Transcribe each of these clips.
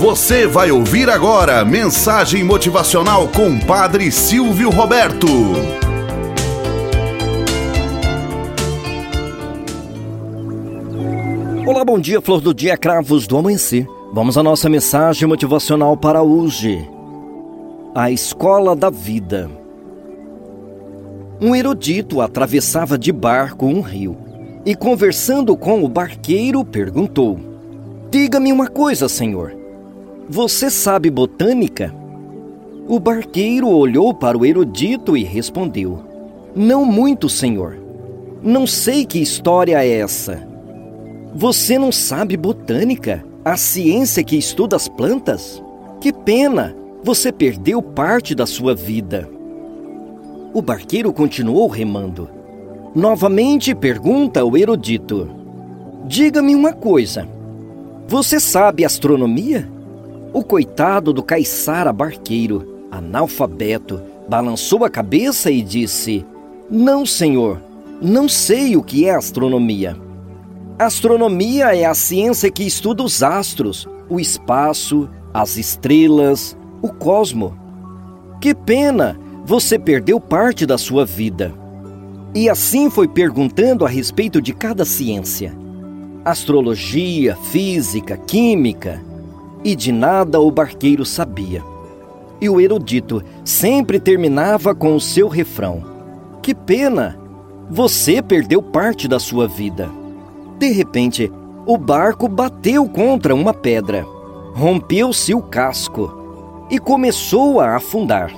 Você vai ouvir agora mensagem motivacional com Padre Silvio Roberto. Olá, bom dia, flor do dia, cravos do amanhecer. Vamos à nossa mensagem motivacional para hoje. A escola da vida. Um erudito atravessava de barco um rio e, conversando com o barqueiro, perguntou: Diga-me uma coisa, senhor. Você sabe botânica? O barqueiro olhou para o erudito e respondeu: Não muito, senhor. Não sei que história é essa. Você não sabe botânica? A ciência que estuda as plantas? Que pena! Você perdeu parte da sua vida. O barqueiro continuou remando. Novamente pergunta o erudito: Diga-me uma coisa. Você sabe astronomia? O coitado do caiçara barqueiro, analfabeto, balançou a cabeça e disse: Não, senhor, não sei o que é astronomia. Astronomia é a ciência que estuda os astros, o espaço, as estrelas, o cosmo. Que pena, você perdeu parte da sua vida. E assim foi perguntando a respeito de cada ciência: astrologia, física, química, e de nada o barqueiro sabia. E o erudito sempre terminava com o seu refrão: Que pena! Você perdeu parte da sua vida. De repente, o barco bateu contra uma pedra, rompeu-se o casco e começou a afundar.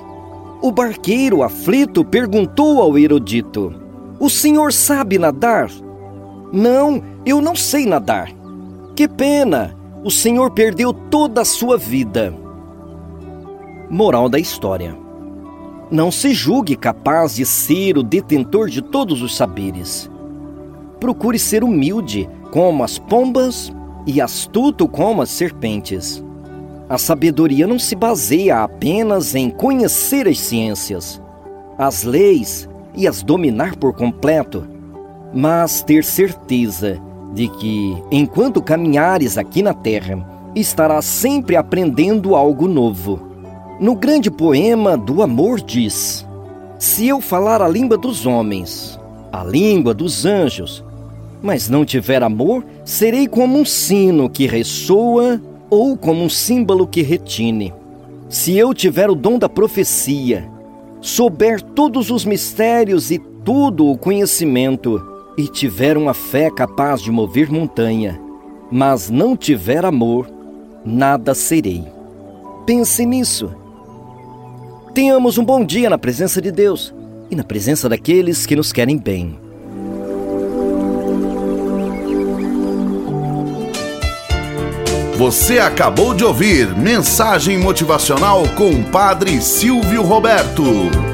O barqueiro aflito perguntou ao erudito: O senhor sabe nadar? Não, eu não sei nadar. Que pena! O Senhor perdeu toda a sua vida. Moral da história: Não se julgue capaz de ser o detentor de todos os saberes. Procure ser humilde como as pombas e astuto como as serpentes. A sabedoria não se baseia apenas em conhecer as ciências, as leis e as dominar por completo, mas ter certeza de que, enquanto caminhares aqui na terra, estarás sempre aprendendo algo novo. No grande poema do amor diz: Se eu falar a língua dos homens, a língua dos anjos, mas não tiver amor, serei como um sino que ressoa ou como um símbolo que retine. Se eu tiver o dom da profecia, souber todos os mistérios e todo o conhecimento, e tiver uma fé capaz de mover montanha, mas não tiver amor, nada serei. Pense nisso. Tenhamos um bom dia na presença de Deus e na presença daqueles que nos querem bem. Você acabou de ouvir Mensagem Motivacional com o Padre Silvio Roberto.